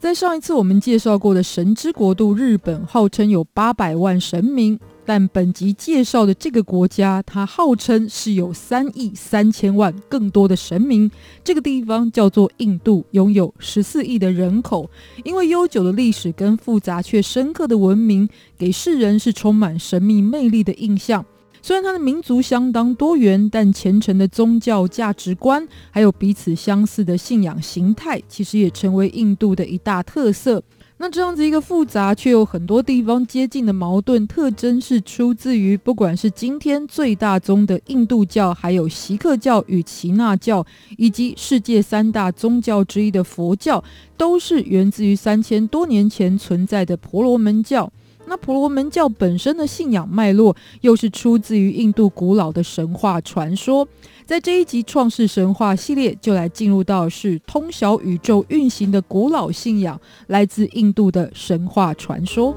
在上一次我们介绍过的神之国度日本，号称有八百万神明，但本集介绍的这个国家，它号称是有三亿三千万更多的神明。这个地方叫做印度，拥有十四亿的人口，因为悠久的历史跟复杂却深刻的文明，给世人是充满神秘魅力的印象。虽然它的民族相当多元，但虔诚的宗教价值观，还有彼此相似的信仰形态，其实也成为印度的一大特色。那这样子一个复杂却有很多地方接近的矛盾特征，是出自于不管是今天最大宗的印度教，还有锡克教与耆那教，以及世界三大宗教之一的佛教，都是源自于三千多年前存在的婆罗门教。那婆罗门教本身的信仰脉络，又是出自于印度古老的神话传说。在这一集创世神话系列，就来进入到是通晓宇宙运行的古老信仰，来自印度的神话传说。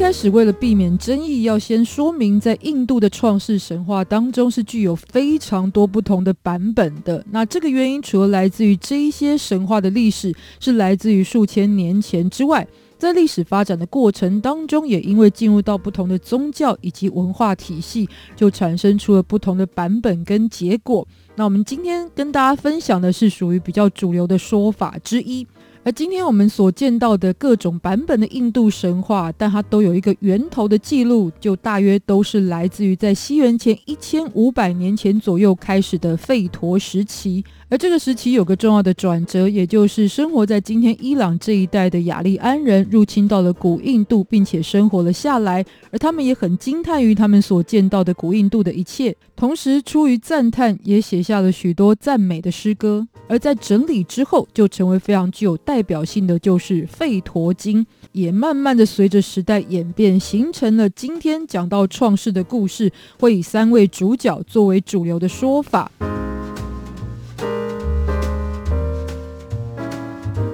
开始，为了避免争议，要先说明，在印度的创世神话当中是具有非常多不同的版本的。那这个原因，除了来自于这一些神话的历史是来自于数千年前之外，在历史发展的过程当中，也因为进入到不同的宗教以及文化体系，就产生出了不同的版本跟结果。那我们今天跟大家分享的是属于比较主流的说法之一。而今天我们所见到的各种版本的印度神话，但它都有一个源头的记录，就大约都是来自于在西元前一千五百年前左右开始的吠陀时期。而这个时期有个重要的转折，也就是生活在今天伊朗这一带的雅利安人入侵到了古印度，并且生活了下来。而他们也很惊叹于他们所见到的古印度的一切，同时出于赞叹，也写下了许多赞美的诗歌。而在整理之后，就成为非常具有代表性的，就是《吠陀经》，也慢慢的随着时代演变，形成了今天讲到创世的故事，会以三位主角作为主流的说法。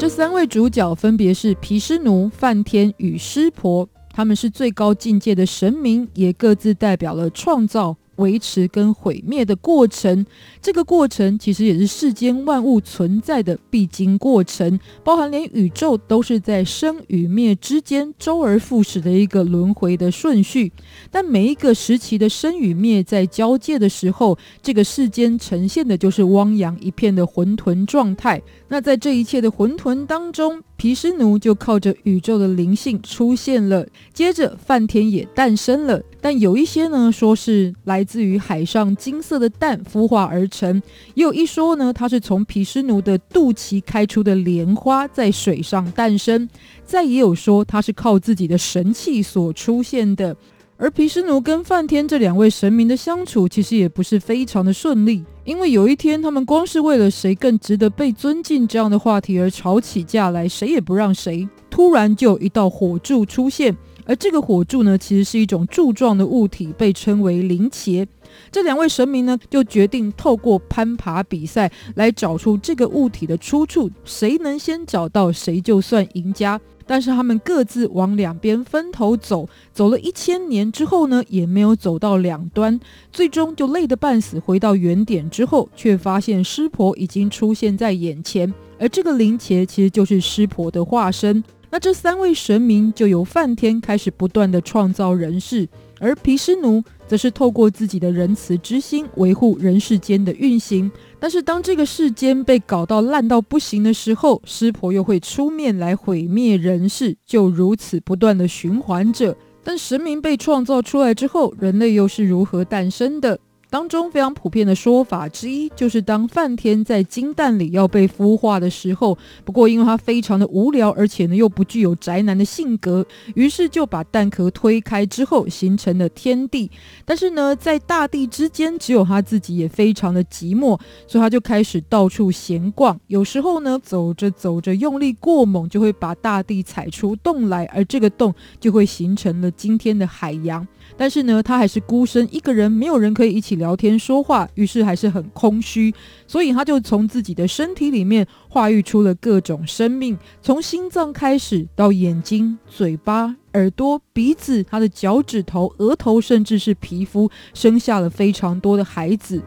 这三位主角分别是毗湿奴、梵天与湿婆，他们是最高境界的神明，也各自代表了创造。维持跟毁灭的过程，这个过程其实也是世间万物存在的必经过程，包含连宇宙都是在生与灭之间周而复始的一个轮回的顺序。但每一个时期的生与灭在交界的时候，这个世间呈现的就是汪洋一片的混沌状态。那在这一切的混沌当中，皮湿奴就靠着宇宙的灵性出现了，接着梵天也诞生了。但有一些呢说是来自于海上金色的蛋孵化而成，也有一说呢，它是从皮湿奴的肚脐开出的莲花在水上诞生，再也有说它是靠自己的神器所出现的。而皮湿奴跟梵天这两位神明的相处，其实也不是非常的顺利，因为有一天他们光是为了谁更值得被尊敬这样的话题而吵起架来，谁也不让谁。突然就有一道火柱出现，而这个火柱呢，其实是一种柱状的物体，被称为灵茄。这两位神明呢，就决定透过攀爬比赛来找出这个物体的出处，谁能先找到，谁就算赢家。但是他们各自往两边分头走，走了一千年之后呢，也没有走到两端，最终就累得半死。回到原点之后，却发现湿婆已经出现在眼前，而这个灵茄其实就是湿婆的化身。那这三位神明就由梵天开始不断的创造人世，而毗湿奴则是透过自己的仁慈之心维护人世间的运行。但是当这个世间被搞到烂到不行的时候，湿婆又会出面来毁灭人世，就如此不断的循环着。但神明被创造出来之后，人类又是如何诞生的？当中非常普遍的说法之一，就是当梵天在金蛋里要被孵化的时候，不过因为他非常的无聊，而且呢又不具有宅男的性格，于是就把蛋壳推开之后，形成了天地。但是呢，在大地之间，只有他自己也非常的寂寞，所以他就开始到处闲逛。有时候呢，走着走着用力过猛，就会把大地踩出洞来，而这个洞就会形成了今天的海洋。但是呢，他还是孤身一个人，没有人可以一起聊天说话，于是还是很空虚。所以他就从自己的身体里面化育出了各种生命，从心脏开始，到眼睛、嘴巴、耳朵、鼻子，他的脚趾头、额头，甚至是皮肤，生下了非常多的孩子。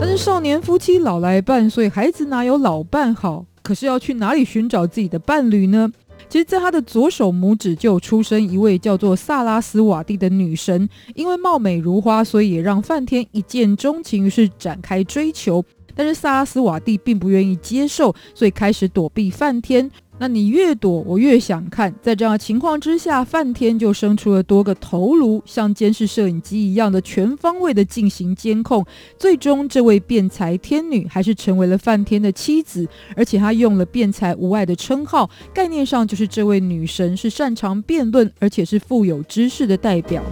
但是少年夫妻老来伴，所以孩子哪有老伴好？可是要去哪里寻找自己的伴侣呢？其实，在他的左手拇指就出生一位叫做萨拉斯瓦蒂的女神，因为貌美如花，所以也让梵天一见钟情，于是展开追求。但是萨拉斯瓦蒂并不愿意接受，所以开始躲避梵天。那你越躲，我越想看。在这样的情况之下，梵天就生出了多个头颅，像监视摄影机一样的全方位的进行监控。最终，这位辩才天女还是成为了梵天的妻子，而且她用了辩才无碍的称号，概念上就是这位女神是擅长辩论，而且是富有知识的代表。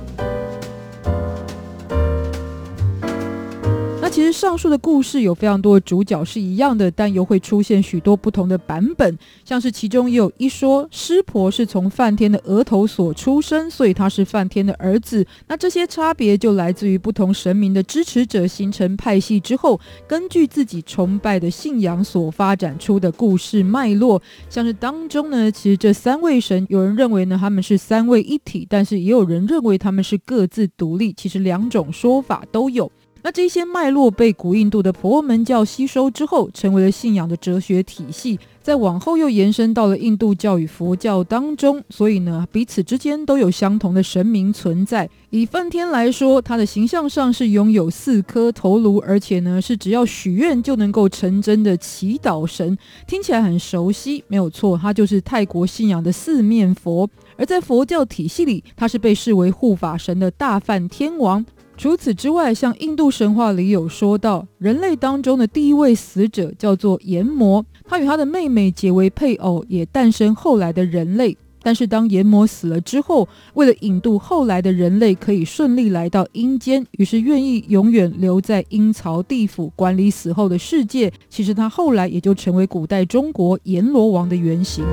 其实上述的故事有非常多的主角是一样的，但又会出现许多不同的版本。像是其中也有一说，湿婆是从梵天的额头所出生，所以他是梵天的儿子。那这些差别就来自于不同神明的支持者形成派系之后，根据自己崇拜的信仰所发展出的故事脉络。像是当中呢，其实这三位神，有人认为呢他们是三位一体，但是也有人认为他们是各自独立。其实两种说法都有。那这些脉络被古印度的婆罗门教吸收之后，成为了信仰的哲学体系，再往后又延伸到了印度教与佛教当中。所以呢，彼此之间都有相同的神明存在。以梵天来说，他的形象上是拥有四颗头颅，而且呢是只要许愿就能够成真的祈祷神，听起来很熟悉，没有错，他就是泰国信仰的四面佛。而在佛教体系里，他是被视为护法神的大梵天王。除此之外，像印度神话里有说到，人类当中的第一位死者叫做阎魔，他与他的妹妹结为配偶，也诞生后来的人类。但是当阎魔死了之后，为了引渡后来的人类可以顺利来到阴间，于是愿意永远留在阴曹地府管理死后的世界。其实他后来也就成为古代中国阎罗王的原型。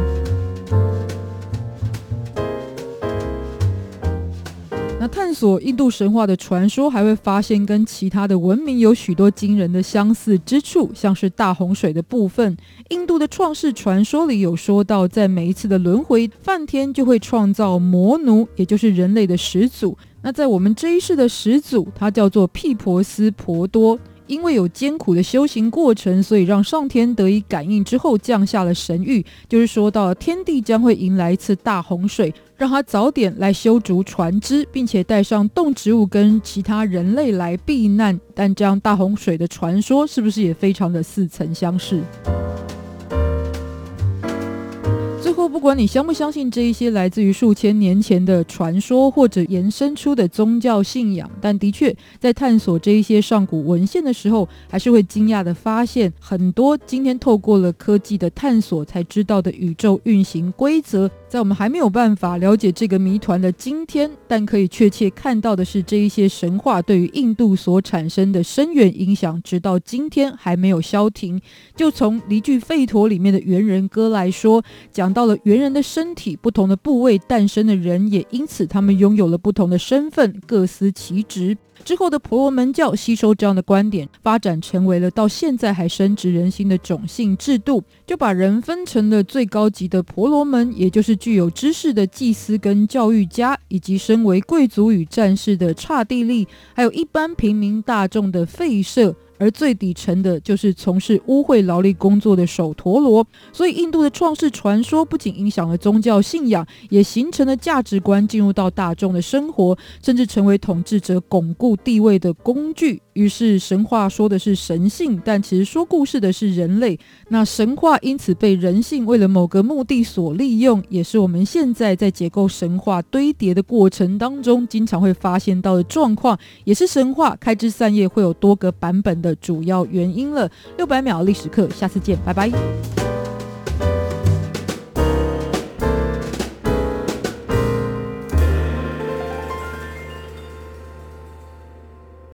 探索印度神话的传说，还会发现跟其他的文明有许多惊人的相似之处，像是大洪水的部分。印度的创世传说里有说到，在每一次的轮回，梵天就会创造魔奴，也就是人类的始祖。那在我们这一世的始祖，他叫做毗婆斯婆多。因为有艰苦的修行过程，所以让上天得以感应之后，降下了神谕，就是说到天地将会迎来一次大洪水，让他早点来修筑船只，并且带上动植物跟其他人类来避难。但这样大洪水的传说是不是也非常的似曾相识？不管你相不相信这一些来自于数千年前的传说或者延伸出的宗教信仰，但的确在探索这一些上古文献的时候，还是会惊讶地发现很多今天透过了科技的探索才知道的宇宙运行规则。在我们还没有办法了解这个谜团的今天，但可以确切看到的是，这一些神话对于印度所产生的深远影响，直到今天还没有消停。就从离句吠陀里面的猿人歌来说，讲到了猿人的身体不同的部位诞生的人，也因此他们拥有了不同的身份，各司其职。之后的婆罗门教吸收这样的观点，发展成为了到现在还深植人心的种姓制度，就把人分成了最高级的婆罗门，也就是具有知识的祭司跟教育家，以及身为贵族与战士的刹帝利，还有一般平民大众的吠舍。而最底层的就是从事污秽劳力工作的首陀罗。所以，印度的创世传说不仅影响了宗教信仰，也形成了价值观，进入到大众的生活，甚至成为统治者巩固地位的工具。于是，神话说的是神性，但其实说故事的是人类。那神话因此被人性为了某个目的所利用，也是我们现在在解构神话堆叠的过程当中经常会发现到的状况，也是神话开枝散叶会有多个版本的主要原因了。六百秒历史课，下次见，拜拜。